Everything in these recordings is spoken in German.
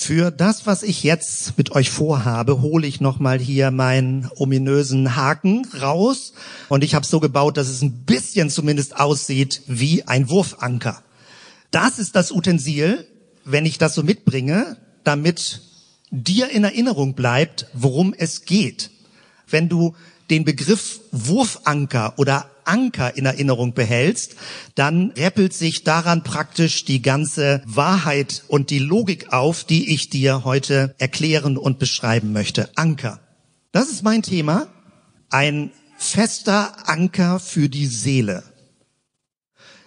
Für das, was ich jetzt mit euch vorhabe, hole ich nochmal hier meinen ominösen Haken raus. Und ich habe so gebaut, dass es ein bisschen zumindest aussieht wie ein Wurfanker. Das ist das Utensil, wenn ich das so mitbringe, damit dir in Erinnerung bleibt, worum es geht. Wenn du den Begriff Wurfanker oder Anker in Erinnerung behältst, dann rappelt sich daran praktisch die ganze Wahrheit und die Logik auf, die ich dir heute erklären und beschreiben möchte. Anker. Das ist mein Thema. Ein fester Anker für die Seele.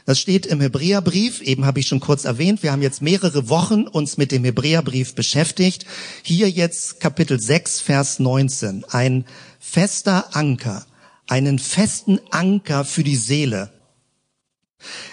Das steht im Hebräerbrief, eben habe ich schon kurz erwähnt, wir haben jetzt mehrere Wochen uns mit dem Hebräerbrief beschäftigt. Hier jetzt Kapitel 6, Vers 19. Ein fester Anker einen festen Anker für die Seele.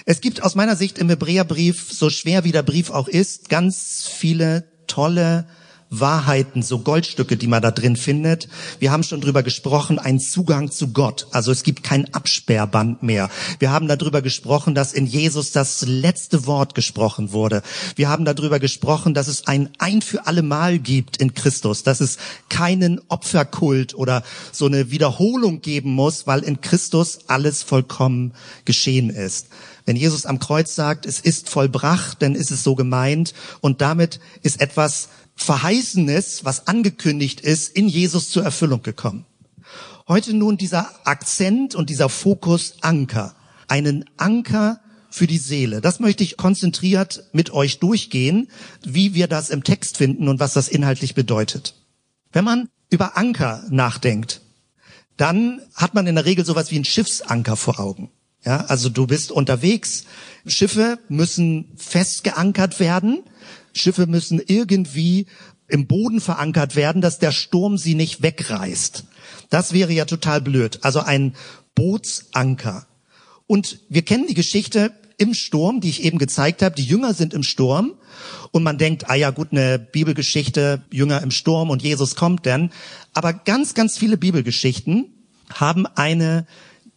Es gibt aus meiner Sicht im Hebräerbrief, so schwer wie der Brief auch ist, ganz viele tolle Wahrheiten, so Goldstücke, die man da drin findet. Wir haben schon drüber gesprochen, ein Zugang zu Gott. Also es gibt kein Absperrband mehr. Wir haben darüber gesprochen, dass in Jesus das letzte Wort gesprochen wurde. Wir haben darüber gesprochen, dass es ein ein für alle Mal gibt in Christus, dass es keinen Opferkult oder so eine Wiederholung geben muss, weil in Christus alles vollkommen geschehen ist. Wenn Jesus am Kreuz sagt, es ist vollbracht, dann ist es so gemeint und damit ist etwas Verheißenes, was angekündigt ist, in Jesus zur Erfüllung gekommen. Heute nun dieser Akzent und dieser Fokus Anker. Einen Anker für die Seele. Das möchte ich konzentriert mit euch durchgehen, wie wir das im Text finden und was das inhaltlich bedeutet. Wenn man über Anker nachdenkt, dann hat man in der Regel sowas wie einen Schiffsanker vor Augen. Ja, also du bist unterwegs. Schiffe müssen fest geankert werden. Schiffe müssen irgendwie im Boden verankert werden, dass der Sturm sie nicht wegreißt. Das wäre ja total blöd. Also ein Bootsanker. Und wir kennen die Geschichte im Sturm, die ich eben gezeigt habe. Die Jünger sind im Sturm und man denkt, ah ja gut, eine Bibelgeschichte, Jünger im Sturm und Jesus kommt denn. Aber ganz, ganz viele Bibelgeschichten haben eine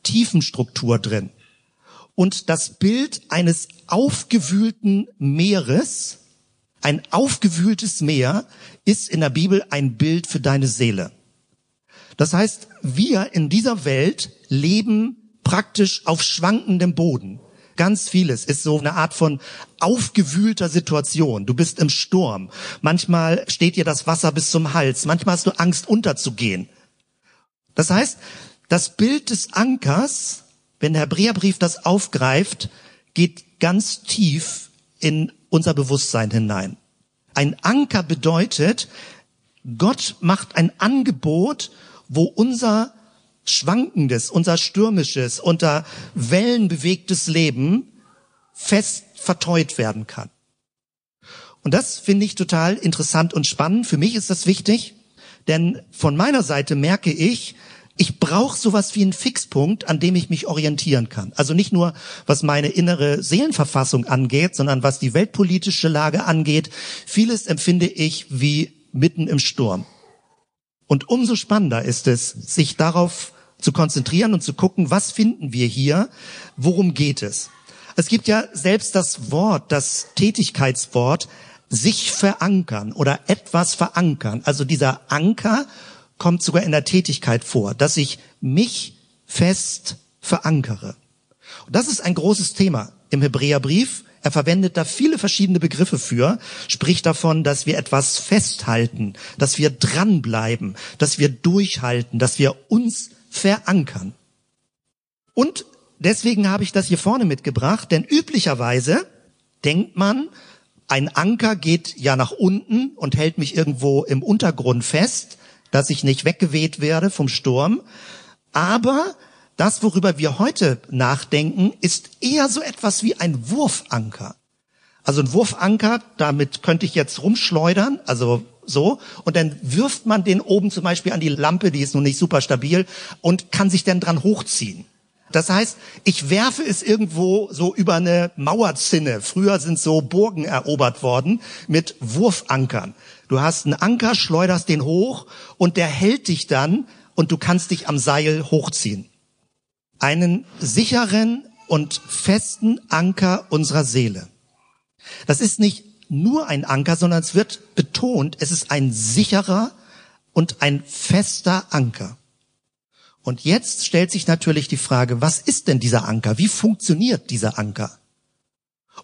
Tiefenstruktur drin. Und das Bild eines aufgewühlten Meeres ein aufgewühltes Meer ist in der Bibel ein Bild für deine Seele. Das heißt, wir in dieser Welt leben praktisch auf schwankendem Boden. Ganz vieles ist so eine Art von aufgewühlter Situation. Du bist im Sturm. Manchmal steht dir das Wasser bis zum Hals. Manchmal hast du Angst unterzugehen. Das heißt, das Bild des Ankers, wenn der Hebräerbrief das aufgreift, geht ganz tief in unser Bewusstsein hinein. Ein Anker bedeutet, Gott macht ein Angebot, wo unser schwankendes, unser stürmisches, unter Wellen bewegtes Leben fest verteut werden kann. Und das finde ich total interessant und spannend. Für mich ist das wichtig, denn von meiner Seite merke ich, ich brauche sowas wie einen Fixpunkt, an dem ich mich orientieren kann. Also nicht nur, was meine innere Seelenverfassung angeht, sondern was die weltpolitische Lage angeht. Vieles empfinde ich wie mitten im Sturm. Und umso spannender ist es, sich darauf zu konzentrieren und zu gucken, was finden wir hier, worum geht es. Es gibt ja selbst das Wort, das Tätigkeitswort, sich verankern oder etwas verankern. Also dieser Anker kommt sogar in der Tätigkeit vor, dass ich mich fest verankere. Und das ist ein großes Thema im Hebräerbrief. Er verwendet da viele verschiedene Begriffe für, spricht davon, dass wir etwas festhalten, dass wir dranbleiben, dass wir durchhalten, dass wir uns verankern. Und deswegen habe ich das hier vorne mitgebracht, denn üblicherweise denkt man, ein Anker geht ja nach unten und hält mich irgendwo im Untergrund fest dass ich nicht weggeweht werde vom Sturm. Aber das, worüber wir heute nachdenken, ist eher so etwas wie ein Wurfanker. Also ein Wurfanker, damit könnte ich jetzt rumschleudern, also so, und dann wirft man den oben zum Beispiel an die Lampe, die ist nun nicht super stabil, und kann sich dann dran hochziehen. Das heißt, ich werfe es irgendwo so über eine Mauerzinne. Früher sind so Burgen erobert worden mit Wurfankern. Du hast einen Anker, schleuderst den hoch und der hält dich dann und du kannst dich am Seil hochziehen. Einen sicheren und festen Anker unserer Seele. Das ist nicht nur ein Anker, sondern es wird betont, es ist ein sicherer und ein fester Anker. Und jetzt stellt sich natürlich die Frage, was ist denn dieser Anker? Wie funktioniert dieser Anker?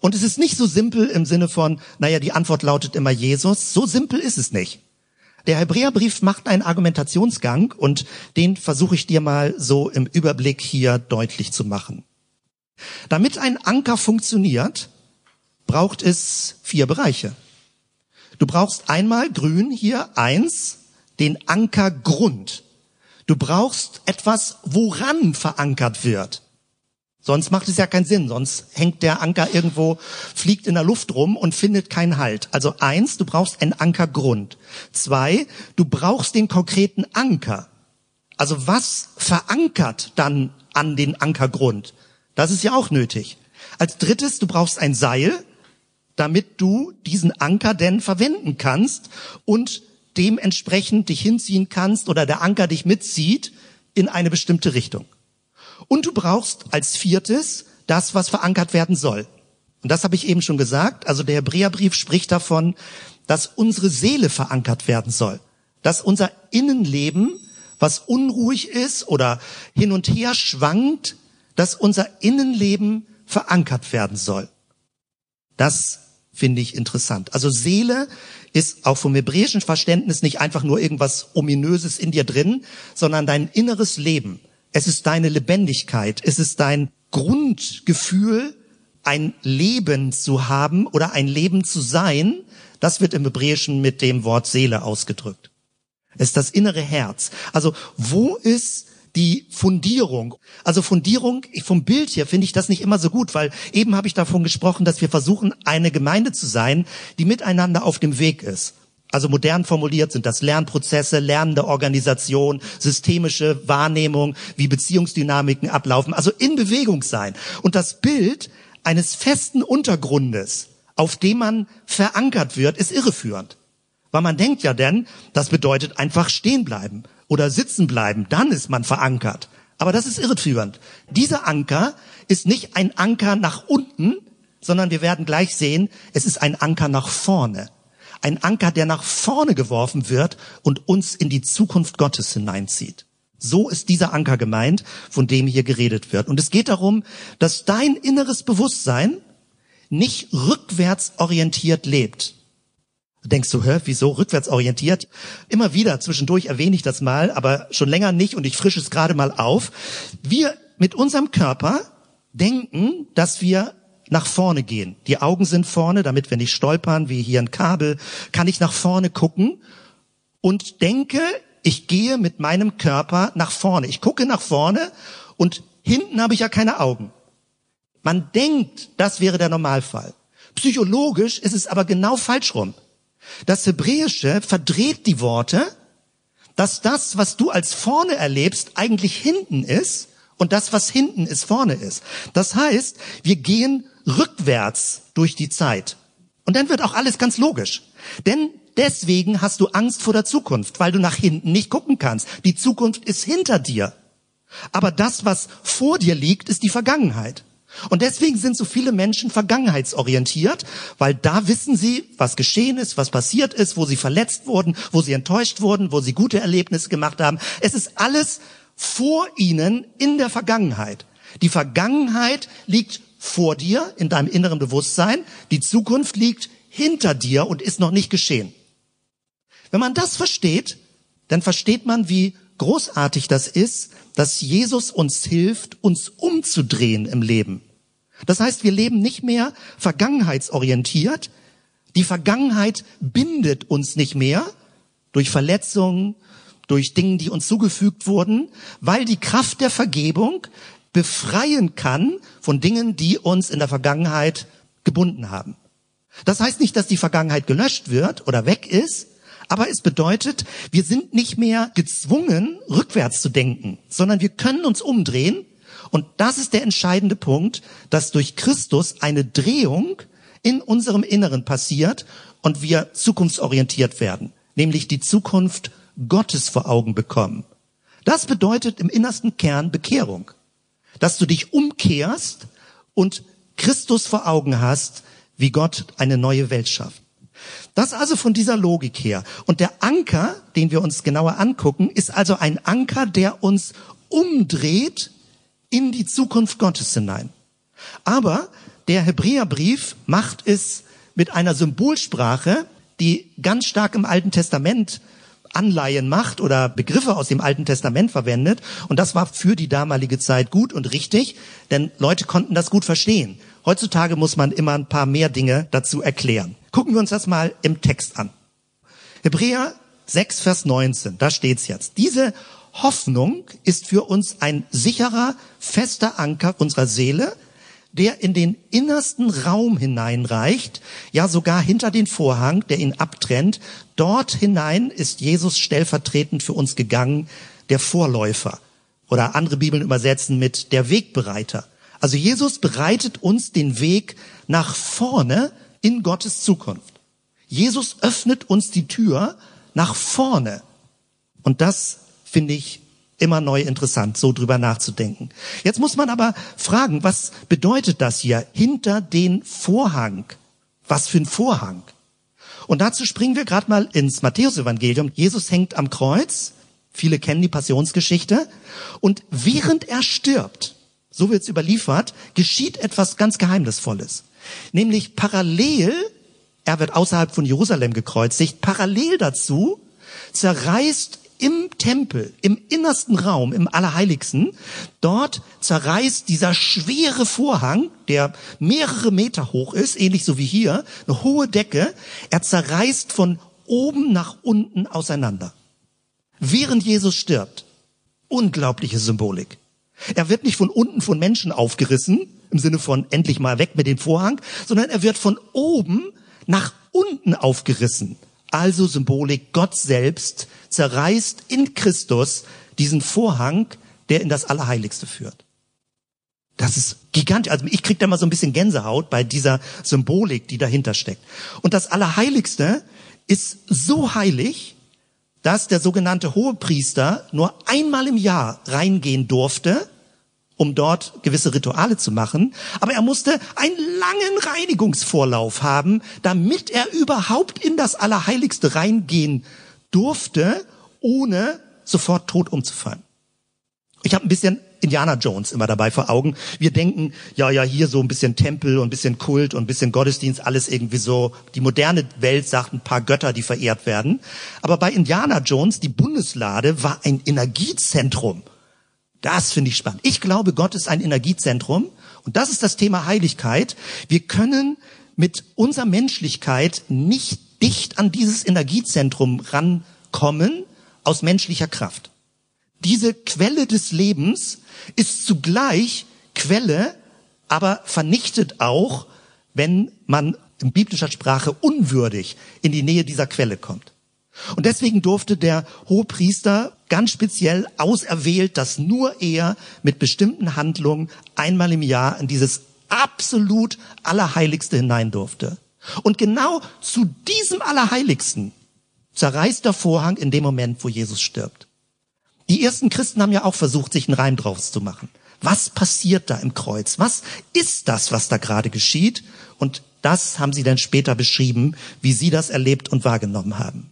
Und es ist nicht so simpel im Sinne von, naja, die Antwort lautet immer Jesus. So simpel ist es nicht. Der Hebräerbrief macht einen Argumentationsgang und den versuche ich dir mal so im Überblick hier deutlich zu machen. Damit ein Anker funktioniert, braucht es vier Bereiche. Du brauchst einmal grün hier eins, den Ankergrund. Du brauchst etwas, woran verankert wird. Sonst macht es ja keinen Sinn. Sonst hängt der Anker irgendwo, fliegt in der Luft rum und findet keinen Halt. Also eins, du brauchst einen Ankergrund. Zwei, du brauchst den konkreten Anker. Also was verankert dann an den Ankergrund? Das ist ja auch nötig. Als drittes, du brauchst ein Seil, damit du diesen Anker denn verwenden kannst und dementsprechend dich hinziehen kannst oder der Anker dich mitzieht in eine bestimmte Richtung. Und du brauchst als viertes das, was verankert werden soll. Und das habe ich eben schon gesagt. Also der Hebräerbrief spricht davon, dass unsere Seele verankert werden soll. Dass unser Innenleben, was unruhig ist oder hin und her schwankt, dass unser Innenleben verankert werden soll. Das finde ich interessant. Also Seele ist auch vom hebräischen Verständnis nicht einfach nur irgendwas ominöses in dir drin, sondern dein inneres Leben. Es ist deine Lebendigkeit. Es ist dein Grundgefühl, ein Leben zu haben oder ein Leben zu sein. Das wird im Hebräischen mit dem Wort Seele ausgedrückt. Es ist das innere Herz. Also wo ist die Fundierung. Also Fundierung, vom Bild her finde ich das nicht immer so gut, weil eben habe ich davon gesprochen, dass wir versuchen, eine Gemeinde zu sein, die miteinander auf dem Weg ist. Also modern formuliert sind das Lernprozesse, lernende Organisation, systemische Wahrnehmung, wie Beziehungsdynamiken ablaufen, also in Bewegung sein. Und das Bild eines festen Untergrundes, auf dem man verankert wird, ist irreführend. Weil man denkt ja denn, das bedeutet einfach stehen bleiben oder sitzen bleiben, dann ist man verankert. Aber das ist irreführend. Dieser Anker ist nicht ein Anker nach unten, sondern wir werden gleich sehen, es ist ein Anker nach vorne. Ein Anker, der nach vorne geworfen wird und uns in die Zukunft Gottes hineinzieht. So ist dieser Anker gemeint, von dem hier geredet wird. Und es geht darum, dass dein inneres Bewusstsein nicht rückwärts orientiert lebt. Denkst du, hör, wieso rückwärts orientiert? Immer wieder, zwischendurch erwähne ich das mal, aber schon länger nicht und ich frische es gerade mal auf. Wir mit unserem Körper denken, dass wir nach vorne gehen. Die Augen sind vorne, damit wir nicht stolpern, wie hier ein Kabel, kann ich nach vorne gucken und denke, ich gehe mit meinem Körper nach vorne. Ich gucke nach vorne und hinten habe ich ja keine Augen. Man denkt, das wäre der Normalfall. Psychologisch ist es aber genau falsch rum. Das Hebräische verdreht die Worte, dass das, was du als vorne erlebst, eigentlich hinten ist und das, was hinten ist, vorne ist. Das heißt, wir gehen rückwärts durch die Zeit. Und dann wird auch alles ganz logisch. Denn deswegen hast du Angst vor der Zukunft, weil du nach hinten nicht gucken kannst. Die Zukunft ist hinter dir. Aber das, was vor dir liegt, ist die Vergangenheit. Und deswegen sind so viele Menschen vergangenheitsorientiert, weil da wissen sie, was geschehen ist, was passiert ist, wo sie verletzt wurden, wo sie enttäuscht wurden, wo sie gute Erlebnisse gemacht haben. Es ist alles vor ihnen in der Vergangenheit. Die Vergangenheit liegt vor dir in deinem inneren Bewusstsein, die Zukunft liegt hinter dir und ist noch nicht geschehen. Wenn man das versteht, dann versteht man, wie großartig das ist, dass Jesus uns hilft, uns umzudrehen im Leben. Das heißt, wir leben nicht mehr vergangenheitsorientiert. Die Vergangenheit bindet uns nicht mehr durch Verletzungen, durch Dinge, die uns zugefügt wurden, weil die Kraft der Vergebung befreien kann von Dingen, die uns in der Vergangenheit gebunden haben. Das heißt nicht, dass die Vergangenheit gelöscht wird oder weg ist, aber es bedeutet, wir sind nicht mehr gezwungen, rückwärts zu denken, sondern wir können uns umdrehen. Und das ist der entscheidende Punkt, dass durch Christus eine Drehung in unserem Inneren passiert und wir zukunftsorientiert werden, nämlich die Zukunft Gottes vor Augen bekommen. Das bedeutet im innersten Kern Bekehrung dass du dich umkehrst und Christus vor Augen hast, wie Gott eine neue Welt schafft. Das also von dieser Logik her. Und der Anker, den wir uns genauer angucken, ist also ein Anker, der uns umdreht in die Zukunft Gottes hinein. Aber der Hebräerbrief macht es mit einer Symbolsprache, die ganz stark im Alten Testament Anleihen macht oder Begriffe aus dem Alten Testament verwendet. Und das war für die damalige Zeit gut und richtig, denn Leute konnten das gut verstehen. Heutzutage muss man immer ein paar mehr Dinge dazu erklären. Gucken wir uns das mal im Text an. Hebräer 6, Vers 19, da steht's jetzt. Diese Hoffnung ist für uns ein sicherer, fester Anker unserer Seele, der in den innersten Raum hineinreicht, ja sogar hinter den Vorhang, der ihn abtrennt. Dort hinein ist Jesus stellvertretend für uns gegangen, der Vorläufer. Oder andere Bibeln übersetzen mit der Wegbereiter. Also Jesus bereitet uns den Weg nach vorne in Gottes Zukunft. Jesus öffnet uns die Tür nach vorne. Und das finde ich immer neu interessant, so drüber nachzudenken. Jetzt muss man aber fragen, was bedeutet das hier hinter den Vorhang? Was für ein Vorhang? Und dazu springen wir gerade mal ins Matthäusevangelium. Jesus hängt am Kreuz. Viele kennen die Passionsgeschichte. Und während er stirbt, so wird's überliefert, geschieht etwas ganz Geheimnisvolles. Nämlich parallel, er wird außerhalb von Jerusalem gekreuzigt, parallel dazu zerreißt im Tempel, im innersten Raum, im Allerheiligsten, dort zerreißt dieser schwere Vorhang, der mehrere Meter hoch ist, ähnlich so wie hier, eine hohe Decke, er zerreißt von oben nach unten auseinander. Während Jesus stirbt. Unglaubliche Symbolik. Er wird nicht von unten von Menschen aufgerissen, im Sinne von endlich mal weg mit dem Vorhang, sondern er wird von oben nach unten aufgerissen. Also Symbolik, Gott selbst zerreißt in Christus diesen Vorhang, der in das Allerheiligste führt. Das ist gigantisch. Also ich krieg da mal so ein bisschen Gänsehaut bei dieser Symbolik, die dahinter steckt. Und das Allerheiligste ist so heilig, dass der sogenannte Hohepriester nur einmal im Jahr reingehen durfte um dort gewisse Rituale zu machen. Aber er musste einen langen Reinigungsvorlauf haben, damit er überhaupt in das Allerheiligste reingehen durfte, ohne sofort tot umzufallen. Ich habe ein bisschen Indiana Jones immer dabei vor Augen. Wir denken, ja, ja, hier so ein bisschen Tempel und ein bisschen Kult und ein bisschen Gottesdienst, alles irgendwie so. Die moderne Welt sagt ein paar Götter, die verehrt werden. Aber bei Indiana Jones, die Bundeslade war ein Energiezentrum. Das finde ich spannend. Ich glaube, Gott ist ein Energiezentrum und das ist das Thema Heiligkeit. Wir können mit unserer Menschlichkeit nicht dicht an dieses Energiezentrum rankommen aus menschlicher Kraft. Diese Quelle des Lebens ist zugleich Quelle, aber vernichtet auch, wenn man in biblischer Sprache unwürdig in die Nähe dieser Quelle kommt. Und deswegen durfte der Hohepriester ganz speziell auserwählt, dass nur er mit bestimmten Handlungen einmal im Jahr in dieses absolut Allerheiligste hinein durfte. Und genau zu diesem Allerheiligsten zerreißt der Vorhang in dem Moment, wo Jesus stirbt. Die ersten Christen haben ja auch versucht, sich einen Reim draus zu machen. Was passiert da im Kreuz? Was ist das, was da gerade geschieht? Und das haben sie dann später beschrieben, wie sie das erlebt und wahrgenommen haben.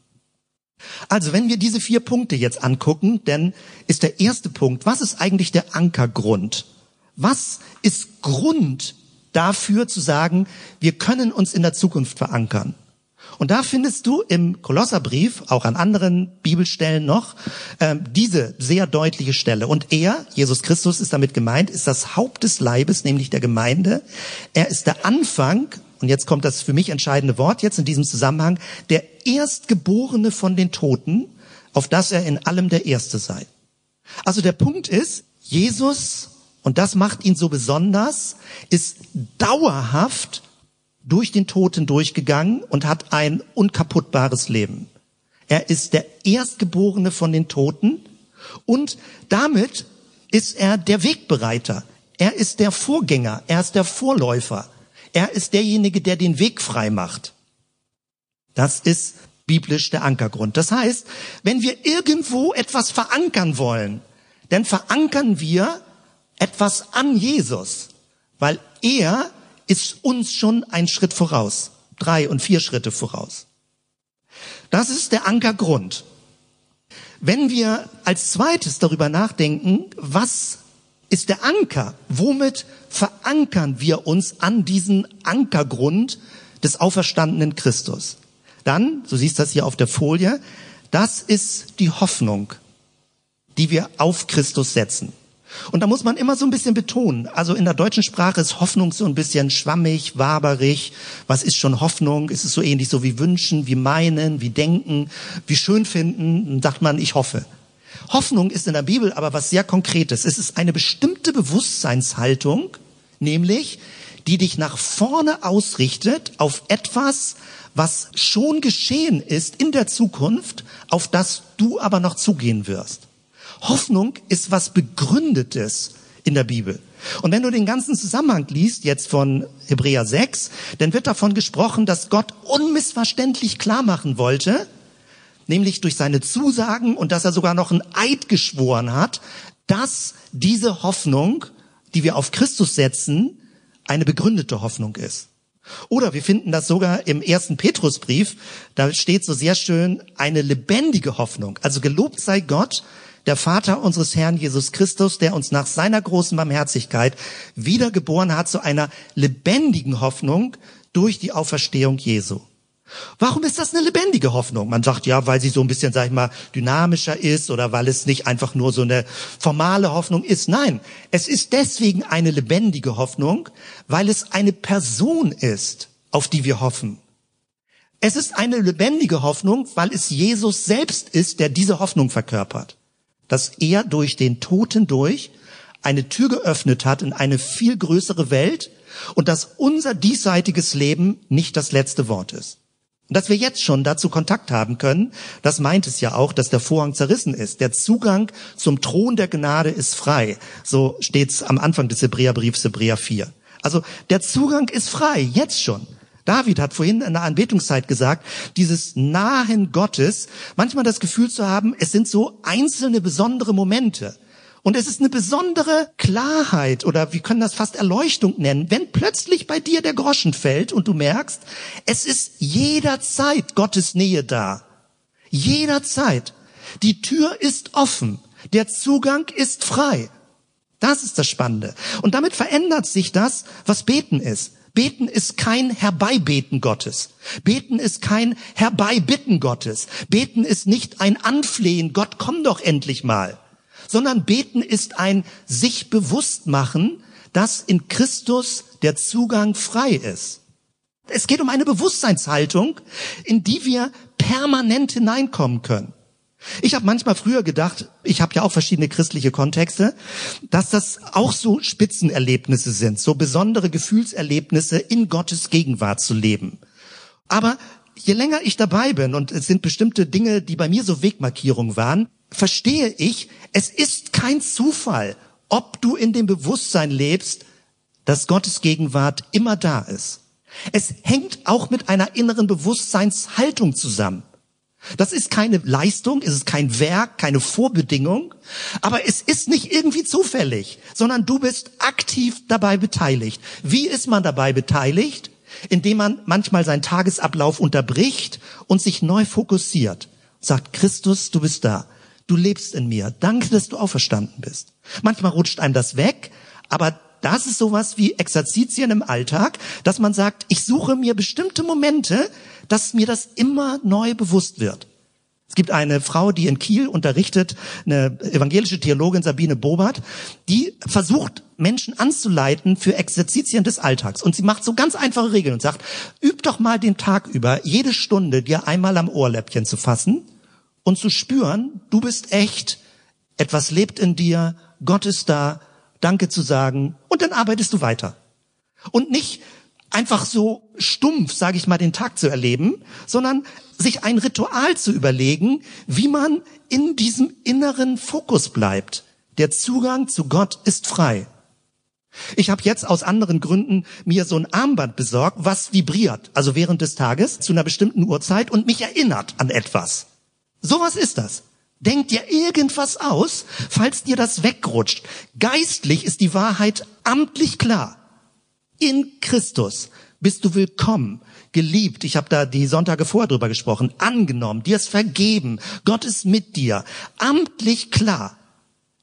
Also, wenn wir diese vier Punkte jetzt angucken, dann ist der erste Punkt, was ist eigentlich der Ankergrund? Was ist Grund dafür zu sagen, wir können uns in der Zukunft verankern? Und da findest du im Kolosserbrief, auch an anderen Bibelstellen noch, äh, diese sehr deutliche Stelle. Und er, Jesus Christus ist damit gemeint, ist das Haupt des Leibes, nämlich der Gemeinde. Er ist der Anfang und jetzt kommt das für mich entscheidende Wort jetzt in diesem Zusammenhang, der Erstgeborene von den Toten, auf dass er in allem der Erste sei. Also der Punkt ist, Jesus, und das macht ihn so besonders, ist dauerhaft durch den Toten durchgegangen und hat ein unkaputtbares Leben. Er ist der Erstgeborene von den Toten und damit ist er der Wegbereiter. Er ist der Vorgänger, er ist der Vorläufer. Er ist derjenige, der den Weg frei macht. Das ist biblisch der Ankergrund. Das heißt, wenn wir irgendwo etwas verankern wollen, dann verankern wir etwas an Jesus, weil er ist uns schon ein Schritt voraus, drei und vier Schritte voraus. Das ist der Ankergrund. Wenn wir als zweites darüber nachdenken, was ist der Anker? Womit verankern wir uns an diesen Ankergrund des auferstandenen Christus? Dann, so siehst du das hier auf der Folie, das ist die Hoffnung, die wir auf Christus setzen. Und da muss man immer so ein bisschen betonen. Also in der deutschen Sprache ist Hoffnung so ein bisschen schwammig, waberig. Was ist schon Hoffnung? Ist es so ähnlich so wie wünschen, wie meinen, wie denken, wie schön finden? Dann sagt man, ich hoffe. Hoffnung ist in der Bibel aber was sehr Konkretes. Es ist eine bestimmte Bewusstseinshaltung, nämlich die dich nach vorne ausrichtet auf etwas, was schon geschehen ist in der Zukunft, auf das du aber noch zugehen wirst. Hoffnung ist was Begründetes in der Bibel. Und wenn du den ganzen Zusammenhang liest, jetzt von Hebräer 6, dann wird davon gesprochen, dass Gott unmissverständlich klar machen wollte, nämlich durch seine Zusagen und dass er sogar noch ein Eid geschworen hat, dass diese Hoffnung, die wir auf Christus setzen, eine begründete Hoffnung ist. Oder wir finden das sogar im ersten Petrusbrief, da steht so sehr schön eine lebendige Hoffnung. Also gelobt sei Gott, der Vater unseres Herrn Jesus Christus, der uns nach seiner großen Barmherzigkeit wiedergeboren hat zu einer lebendigen Hoffnung durch die Auferstehung Jesu. Warum ist das eine lebendige Hoffnung? Man sagt ja, weil sie so ein bisschen, sag ich mal, dynamischer ist oder weil es nicht einfach nur so eine formale Hoffnung ist. Nein, es ist deswegen eine lebendige Hoffnung, weil es eine Person ist, auf die wir hoffen. Es ist eine lebendige Hoffnung, weil es Jesus selbst ist, der diese Hoffnung verkörpert dass er durch den Toten durch eine Tür geöffnet hat in eine viel größere Welt und dass unser diesseitiges Leben nicht das letzte Wort ist. Und dass wir jetzt schon dazu Kontakt haben können, das meint es ja auch, dass der Vorhang zerrissen ist. Der Zugang zum Thron der Gnade ist frei. So steht's am Anfang des Hebräerbriefs Hebräer 4. Also der Zugang ist frei, jetzt schon. David hat vorhin in der Anbetungszeit gesagt, dieses Nahen Gottes, manchmal das Gefühl zu haben, es sind so einzelne besondere Momente. Und es ist eine besondere Klarheit oder wir können das fast Erleuchtung nennen, wenn plötzlich bei dir der Groschen fällt und du merkst, es ist jederzeit Gottes Nähe da. Jederzeit. Die Tür ist offen. Der Zugang ist frei. Das ist das Spannende. Und damit verändert sich das, was Beten ist. Beten ist kein Herbeibeten Gottes. Beten ist kein Herbeibitten Gottes. Beten ist nicht ein Anflehen, Gott komm doch endlich mal. Sondern beten ist ein sich bewusst machen, dass in Christus der Zugang frei ist. Es geht um eine Bewusstseinshaltung, in die wir permanent hineinkommen können. Ich habe manchmal früher gedacht, ich habe ja auch verschiedene christliche Kontexte, dass das auch so Spitzenerlebnisse sind, so besondere Gefühlserlebnisse in Gottes Gegenwart zu leben. Aber je länger ich dabei bin und es sind bestimmte Dinge, die bei mir so Wegmarkierungen waren, verstehe ich, es ist kein Zufall, ob du in dem Bewusstsein lebst, dass Gottes Gegenwart immer da ist. Es hängt auch mit einer inneren Bewusstseinshaltung zusammen. Das ist keine Leistung, es ist kein Werk, keine Vorbedingung, aber es ist nicht irgendwie zufällig, sondern du bist aktiv dabei beteiligt. Wie ist man dabei beteiligt? Indem man manchmal seinen Tagesablauf unterbricht und sich neu fokussiert. Sagt, Christus, du bist da. Du lebst in mir. Danke, dass du auferstanden bist. Manchmal rutscht einem das weg, aber das ist sowas wie Exerzitien im Alltag, dass man sagt, ich suche mir bestimmte Momente, dass mir das immer neu bewusst wird. Es gibt eine Frau, die in Kiel unterrichtet, eine evangelische Theologin Sabine Bobert, die versucht, Menschen anzuleiten für Exerzitien des Alltags. Und sie macht so ganz einfache Regeln und sagt, üb doch mal den Tag über, jede Stunde dir einmal am Ohrläppchen zu fassen und zu spüren, du bist echt, etwas lebt in dir, Gott ist da, Danke zu sagen und dann arbeitest du weiter. Und nicht einfach so stumpf, sage ich mal, den Tag zu erleben, sondern sich ein Ritual zu überlegen, wie man in diesem inneren Fokus bleibt. Der Zugang zu Gott ist frei. Ich habe jetzt aus anderen Gründen mir so ein Armband besorgt, was vibriert, also während des Tages zu einer bestimmten Uhrzeit und mich erinnert an etwas. Sowas ist das. Denk dir irgendwas aus, falls dir das wegrutscht. Geistlich ist die Wahrheit amtlich klar. In Christus bist du willkommen, geliebt. Ich habe da die Sonntage vorher drüber gesprochen. Angenommen, dir ist vergeben. Gott ist mit dir. Amtlich klar.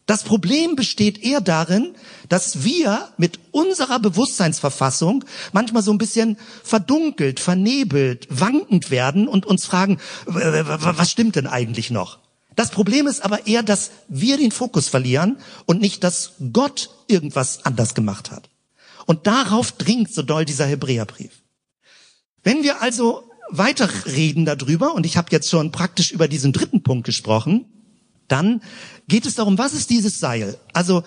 Das Problem besteht eher darin, dass wir mit unserer Bewusstseinsverfassung manchmal so ein bisschen verdunkelt, vernebelt, wankend werden und uns fragen, was stimmt denn eigentlich noch? Das Problem ist aber eher, dass wir den Fokus verlieren und nicht, dass Gott irgendwas anders gemacht hat. Und darauf dringt so doll dieser Hebräerbrief. Wenn wir also weiterreden darüber, und ich habe jetzt schon praktisch über diesen dritten Punkt gesprochen, dann geht es darum, was ist dieses Seil? Also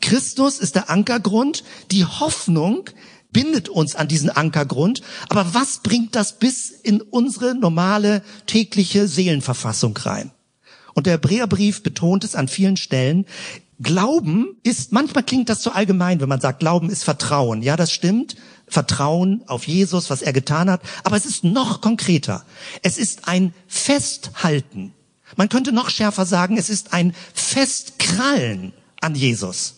Christus ist der Ankergrund, die Hoffnung bindet uns an diesen Ankergrund, aber was bringt das bis in unsere normale tägliche Seelenverfassung rein? Und der Hebräerbrief betont es an vielen Stellen. Glauben ist, manchmal klingt das zu allgemein, wenn man sagt, Glauben ist Vertrauen. Ja, das stimmt. Vertrauen auf Jesus, was er getan hat. Aber es ist noch konkreter. Es ist ein Festhalten. Man könnte noch schärfer sagen, es ist ein Festkrallen an Jesus.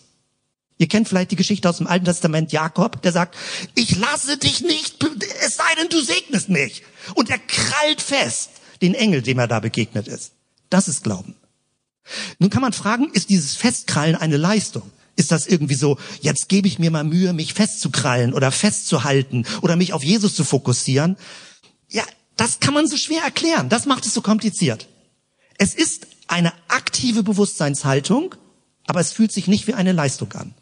Ihr kennt vielleicht die Geschichte aus dem Alten Testament Jakob, der sagt, ich lasse dich nicht, es sei denn, du segnest mich. Und er krallt fest den Engel, dem er da begegnet ist. Das ist Glauben. Nun kann man fragen, ist dieses Festkrallen eine Leistung? Ist das irgendwie so, jetzt gebe ich mir mal Mühe, mich festzukrallen oder festzuhalten oder mich auf Jesus zu fokussieren? Ja, das kann man so schwer erklären. Das macht es so kompliziert. Es ist eine aktive Bewusstseinshaltung, aber es fühlt sich nicht wie eine Leistung an.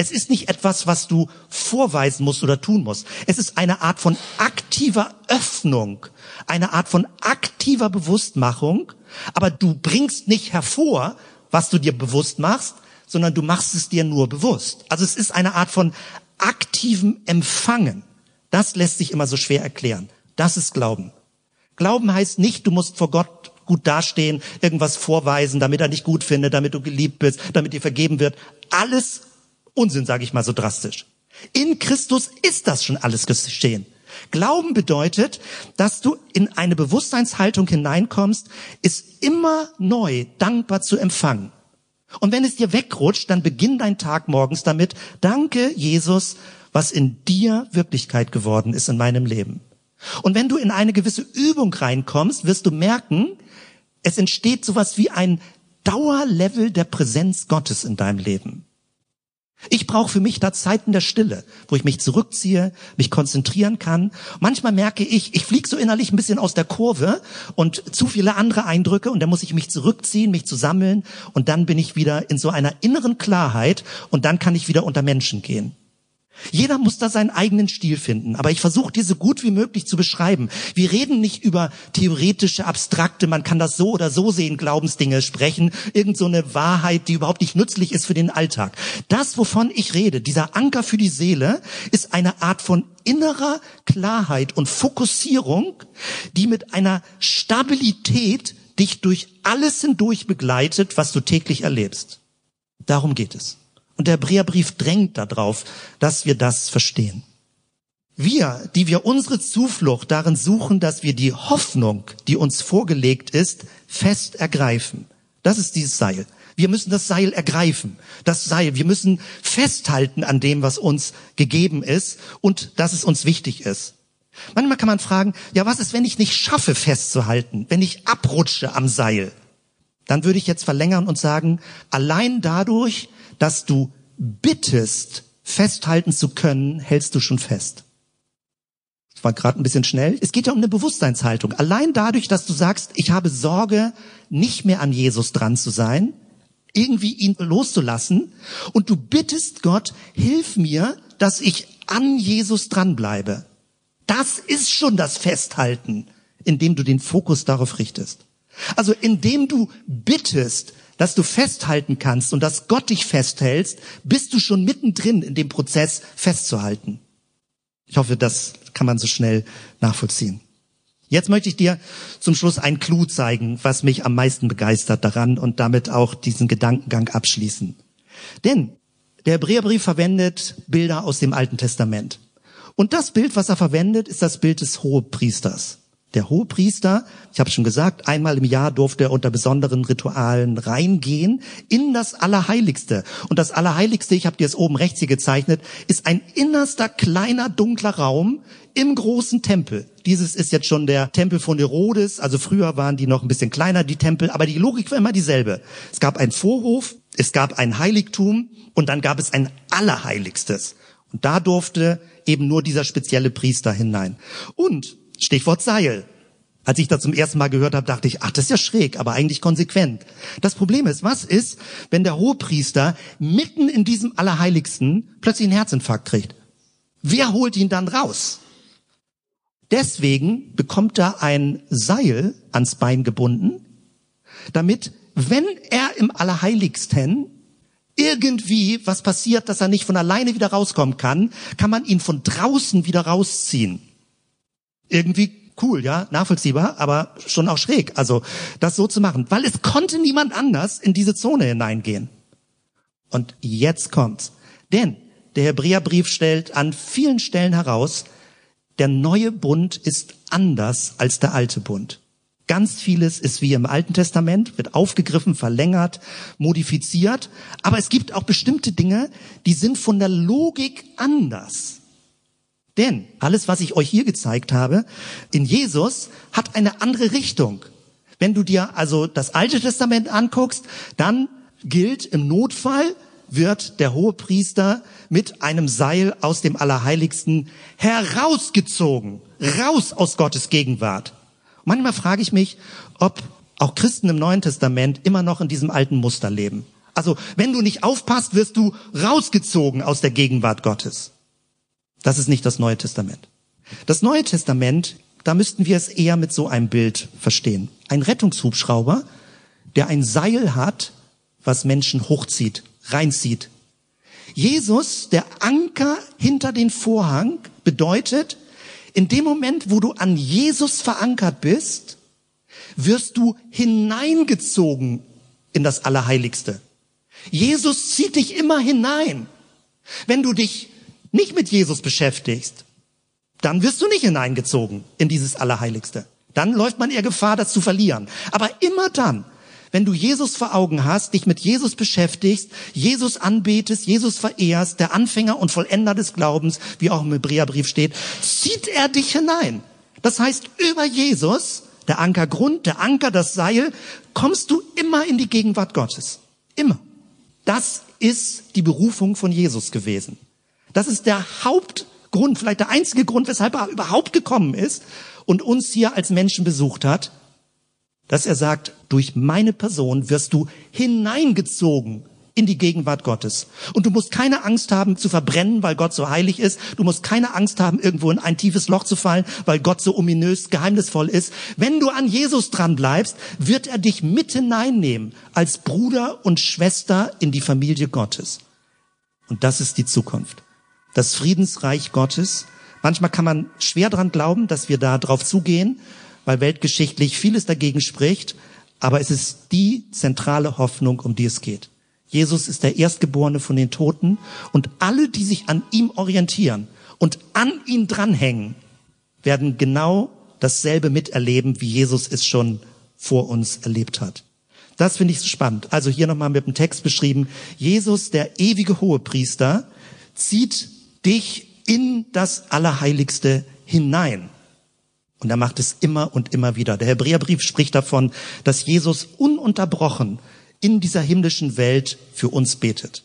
Es ist nicht etwas, was du vorweisen musst oder tun musst. Es ist eine Art von aktiver Öffnung, eine Art von aktiver Bewusstmachung, aber du bringst nicht hervor, was du dir bewusst machst, sondern du machst es dir nur bewusst. Also es ist eine Art von aktivem Empfangen. Das lässt sich immer so schwer erklären. Das ist Glauben. Glauben heißt nicht, du musst vor Gott gut dastehen, irgendwas vorweisen, damit er dich gut findet, damit du geliebt bist, damit dir vergeben wird. Alles Unsinn, sage ich mal so drastisch. In Christus ist das schon alles geschehen. Glauben bedeutet, dass du in eine Bewusstseinshaltung hineinkommst, ist immer neu dankbar zu empfangen. Und wenn es dir wegrutscht, dann beginn dein Tag morgens damit, danke Jesus, was in dir Wirklichkeit geworden ist in meinem Leben. Und wenn du in eine gewisse Übung reinkommst, wirst du merken, es entsteht sowas wie ein Dauerlevel der Präsenz Gottes in deinem Leben. Ich brauche für mich da Zeiten der Stille, wo ich mich zurückziehe, mich konzentrieren kann. Manchmal merke ich, ich fliege so innerlich ein bisschen aus der Kurve und zu viele andere Eindrücke und dann muss ich mich zurückziehen, mich zu sammeln und dann bin ich wieder in so einer inneren Klarheit und dann kann ich wieder unter Menschen gehen. Jeder muss da seinen eigenen Stil finden, aber ich versuche dir so gut wie möglich zu beschreiben. Wir reden nicht über theoretische, abstrakte, man kann das so oder so sehen, Glaubensdinge sprechen, irgend so eine Wahrheit, die überhaupt nicht nützlich ist für den Alltag. Das, wovon ich rede, dieser Anker für die Seele, ist eine Art von innerer Klarheit und Fokussierung, die mit einer Stabilität dich durch alles hindurch begleitet, was du täglich erlebst. Darum geht es. Und der Hebräerbrief drängt darauf, dass wir das verstehen. Wir, die wir unsere Zuflucht darin suchen, dass wir die Hoffnung, die uns vorgelegt ist, fest ergreifen. Das ist dieses Seil. Wir müssen das Seil ergreifen. Das Seil. Wir müssen festhalten an dem, was uns gegeben ist und dass es uns wichtig ist. Manchmal kann man fragen, ja, was ist, wenn ich nicht schaffe festzuhalten, wenn ich abrutsche am Seil? Dann würde ich jetzt verlängern und sagen, allein dadurch, dass du bittest, festhalten zu können, hältst du schon fest. Das war gerade ein bisschen schnell. Es geht ja um eine Bewusstseinshaltung. Allein dadurch, dass du sagst, ich habe Sorge, nicht mehr an Jesus dran zu sein, irgendwie ihn loszulassen, und du bittest Gott, hilf mir, dass ich an Jesus dranbleibe. Das ist schon das Festhalten, indem du den Fokus darauf richtest. Also indem du bittest, dass du festhalten kannst und dass Gott dich festhältst, bist du schon mittendrin in dem Prozess festzuhalten. Ich hoffe, das kann man so schnell nachvollziehen. Jetzt möchte ich dir zum Schluss ein Clou zeigen, was mich am meisten begeistert daran und damit auch diesen Gedankengang abschließen. Denn der Hebräerbrief verwendet Bilder aus dem Alten Testament. Und das Bild, was er verwendet, ist das Bild des Hohepriesters. Der Hohepriester, ich habe schon gesagt, einmal im Jahr durfte er unter besonderen Ritualen reingehen in das Allerheiligste. Und das Allerheiligste, ich habe dir es oben rechts hier gezeichnet, ist ein innerster kleiner dunkler Raum im großen Tempel. Dieses ist jetzt schon der Tempel von Herodes, also früher waren die noch ein bisschen kleiner, die Tempel, aber die Logik war immer dieselbe. Es gab einen Vorhof, es gab ein Heiligtum und dann gab es ein Allerheiligstes. Und da durfte eben nur dieser spezielle Priester hinein. Und Stichwort Seil. Als ich das zum ersten Mal gehört habe, dachte ich, ach, das ist ja schräg, aber eigentlich konsequent. Das Problem ist, was ist, wenn der Hohepriester mitten in diesem Allerheiligsten plötzlich einen Herzinfarkt kriegt? Wer holt ihn dann raus? Deswegen bekommt er ein Seil ans Bein gebunden, damit, wenn er im Allerheiligsten irgendwie was passiert, dass er nicht von alleine wieder rauskommen kann, kann man ihn von draußen wieder rausziehen irgendwie cool, ja, nachvollziehbar, aber schon auch schräg. Also das so zu machen, weil es konnte niemand anders in diese Zone hineingehen. Und jetzt kommt's. Denn der Hebräerbrief stellt an vielen Stellen heraus, der neue Bund ist anders als der alte Bund. Ganz vieles ist wie im Alten Testament, wird aufgegriffen, verlängert, modifiziert. Aber es gibt auch bestimmte Dinge, die sind von der Logik anders. Denn alles, was ich euch hier gezeigt habe, in Jesus hat eine andere Richtung. Wenn du dir also das Alte Testament anguckst, dann gilt im Notfall wird der hohe Priester mit einem Seil aus dem Allerheiligsten herausgezogen, raus aus Gottes Gegenwart. Manchmal frage ich mich, ob auch Christen im Neuen Testament immer noch in diesem alten Muster leben. Also, wenn du nicht aufpasst, wirst du rausgezogen aus der Gegenwart Gottes. Das ist nicht das Neue Testament. Das Neue Testament, da müssten wir es eher mit so einem Bild verstehen. Ein Rettungshubschrauber, der ein Seil hat, was Menschen hochzieht, reinzieht. Jesus, der Anker hinter den Vorhang, bedeutet, in dem Moment, wo du an Jesus verankert bist, wirst du hineingezogen in das Allerheiligste. Jesus zieht dich immer hinein. Wenn du dich nicht mit Jesus beschäftigst, dann wirst du nicht hineingezogen in dieses Allerheiligste. Dann läuft man eher Gefahr, das zu verlieren. Aber immer dann, wenn du Jesus vor Augen hast, dich mit Jesus beschäftigst, Jesus anbetest, Jesus verehrst, der Anfänger und Vollender des Glaubens, wie auch im Hebräerbrief steht, zieht er dich hinein. Das heißt, über Jesus, der Ankergrund, der Anker, das Seil, kommst du immer in die Gegenwart Gottes. Immer. Das ist die Berufung von Jesus gewesen. Das ist der Hauptgrund, vielleicht der einzige Grund, weshalb er überhaupt gekommen ist und uns hier als Menschen besucht hat, dass er sagt, durch meine Person wirst du hineingezogen in die Gegenwart Gottes. Und du musst keine Angst haben zu verbrennen, weil Gott so heilig ist. Du musst keine Angst haben, irgendwo in ein tiefes Loch zu fallen, weil Gott so ominös, geheimnisvoll ist. Wenn du an Jesus dran bleibst, wird er dich mit hineinnehmen als Bruder und Schwester in die Familie Gottes. Und das ist die Zukunft das Friedensreich Gottes. Manchmal kann man schwer dran glauben, dass wir da drauf zugehen, weil weltgeschichtlich vieles dagegen spricht. Aber es ist die zentrale Hoffnung, um die es geht. Jesus ist der Erstgeborene von den Toten und alle, die sich an ihm orientieren und an ihn dranhängen, werden genau dasselbe miterleben, wie Jesus es schon vor uns erlebt hat. Das finde ich so spannend. Also hier nochmal mit dem Text beschrieben. Jesus, der ewige Hohepriester, zieht dich in das Allerheiligste hinein. Und er macht es immer und immer wieder. Der Hebräerbrief spricht davon, dass Jesus ununterbrochen in dieser himmlischen Welt für uns betet.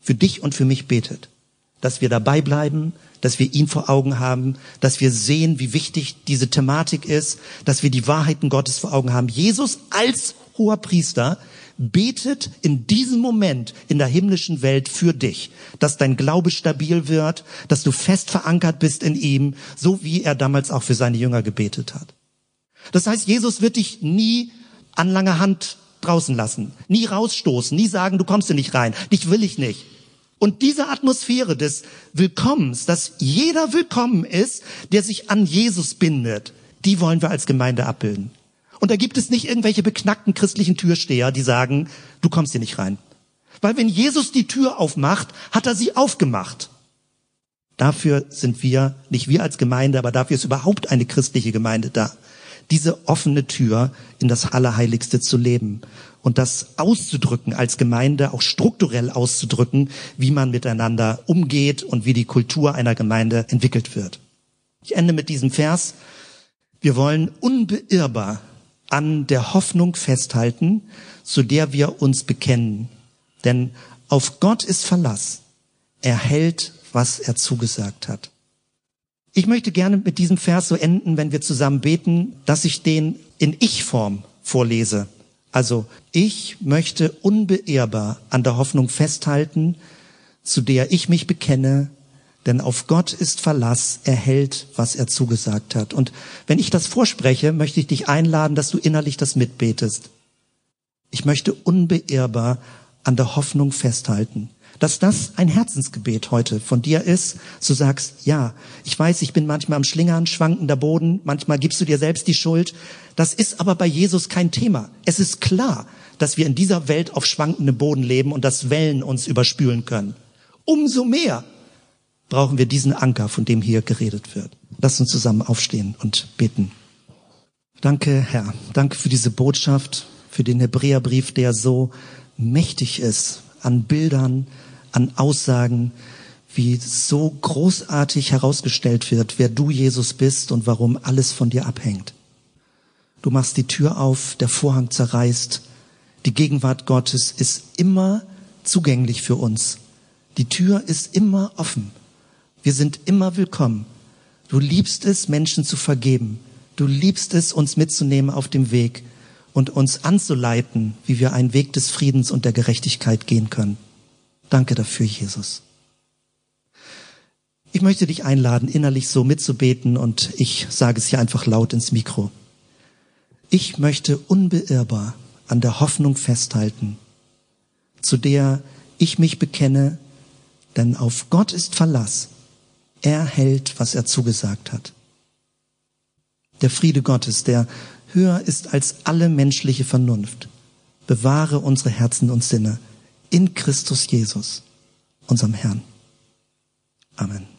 Für dich und für mich betet. Dass wir dabei bleiben, dass wir ihn vor Augen haben, dass wir sehen, wie wichtig diese Thematik ist, dass wir die Wahrheiten Gottes vor Augen haben. Jesus als hoher Priester betet in diesem Moment in der himmlischen Welt für dich, dass dein Glaube stabil wird, dass du fest verankert bist in ihm, so wie er damals auch für seine Jünger gebetet hat. Das heißt, Jesus wird dich nie an langer Hand draußen lassen, nie rausstoßen, nie sagen, du kommst hier nicht rein, dich will ich nicht. Und diese Atmosphäre des Willkommens, dass jeder willkommen ist, der sich an Jesus bindet, die wollen wir als Gemeinde abbilden. Und da gibt es nicht irgendwelche beknackten christlichen Türsteher, die sagen, du kommst hier nicht rein. Weil wenn Jesus die Tür aufmacht, hat er sie aufgemacht. Dafür sind wir, nicht wir als Gemeinde, aber dafür ist überhaupt eine christliche Gemeinde da. diese offene Tür in das Allerheiligste zu leben und das auszudrücken als Gemeinde, auch strukturell auszudrücken, wie man miteinander umgeht und wie die Kultur einer Gemeinde entwickelt wird. Ich ende mit diesem Vers. Wir wollen unbeirrbar an der Hoffnung festhalten, zu der wir uns bekennen. Denn auf Gott ist Verlass. Er hält, was er zugesagt hat. Ich möchte gerne mit diesem Vers so enden, wenn wir zusammen beten, dass ich den in Ich-Form vorlese. Also ich möchte unbeirrbar an der Hoffnung festhalten, zu der ich mich bekenne, denn auf Gott ist Verlass, er hält, was er zugesagt hat. Und wenn ich das vorspreche, möchte ich dich einladen, dass du innerlich das mitbetest. Ich möchte unbeirrbar an der Hoffnung festhalten dass das ein Herzensgebet heute von dir ist. Du sagst, ja, ich weiß, ich bin manchmal am Schlingern, schwankender Boden, manchmal gibst du dir selbst die Schuld. Das ist aber bei Jesus kein Thema. Es ist klar, dass wir in dieser Welt auf schwankendem Boden leben und dass Wellen uns überspülen können. Umso mehr brauchen wir diesen Anker, von dem hier geredet wird. Lass uns zusammen aufstehen und beten. Danke, Herr. Danke für diese Botschaft, für den Hebräerbrief, der so mächtig ist an Bildern, an Aussagen, wie so großartig herausgestellt wird, wer du Jesus bist und warum alles von dir abhängt. Du machst die Tür auf, der Vorhang zerreißt, die Gegenwart Gottes ist immer zugänglich für uns. Die Tür ist immer offen. Wir sind immer willkommen. Du liebst es, Menschen zu vergeben. Du liebst es, uns mitzunehmen auf dem Weg und uns anzuleiten, wie wir einen Weg des Friedens und der Gerechtigkeit gehen können. Danke dafür, Jesus. Ich möchte dich einladen, innerlich so mitzubeten und ich sage es hier einfach laut ins Mikro. Ich möchte unbeirrbar an der Hoffnung festhalten, zu der ich mich bekenne, denn auf Gott ist Verlass. Er hält, was er zugesagt hat. Der Friede Gottes, der höher ist als alle menschliche Vernunft, bewahre unsere Herzen und Sinne in Christus Jesus, unserem Herrn. Amen.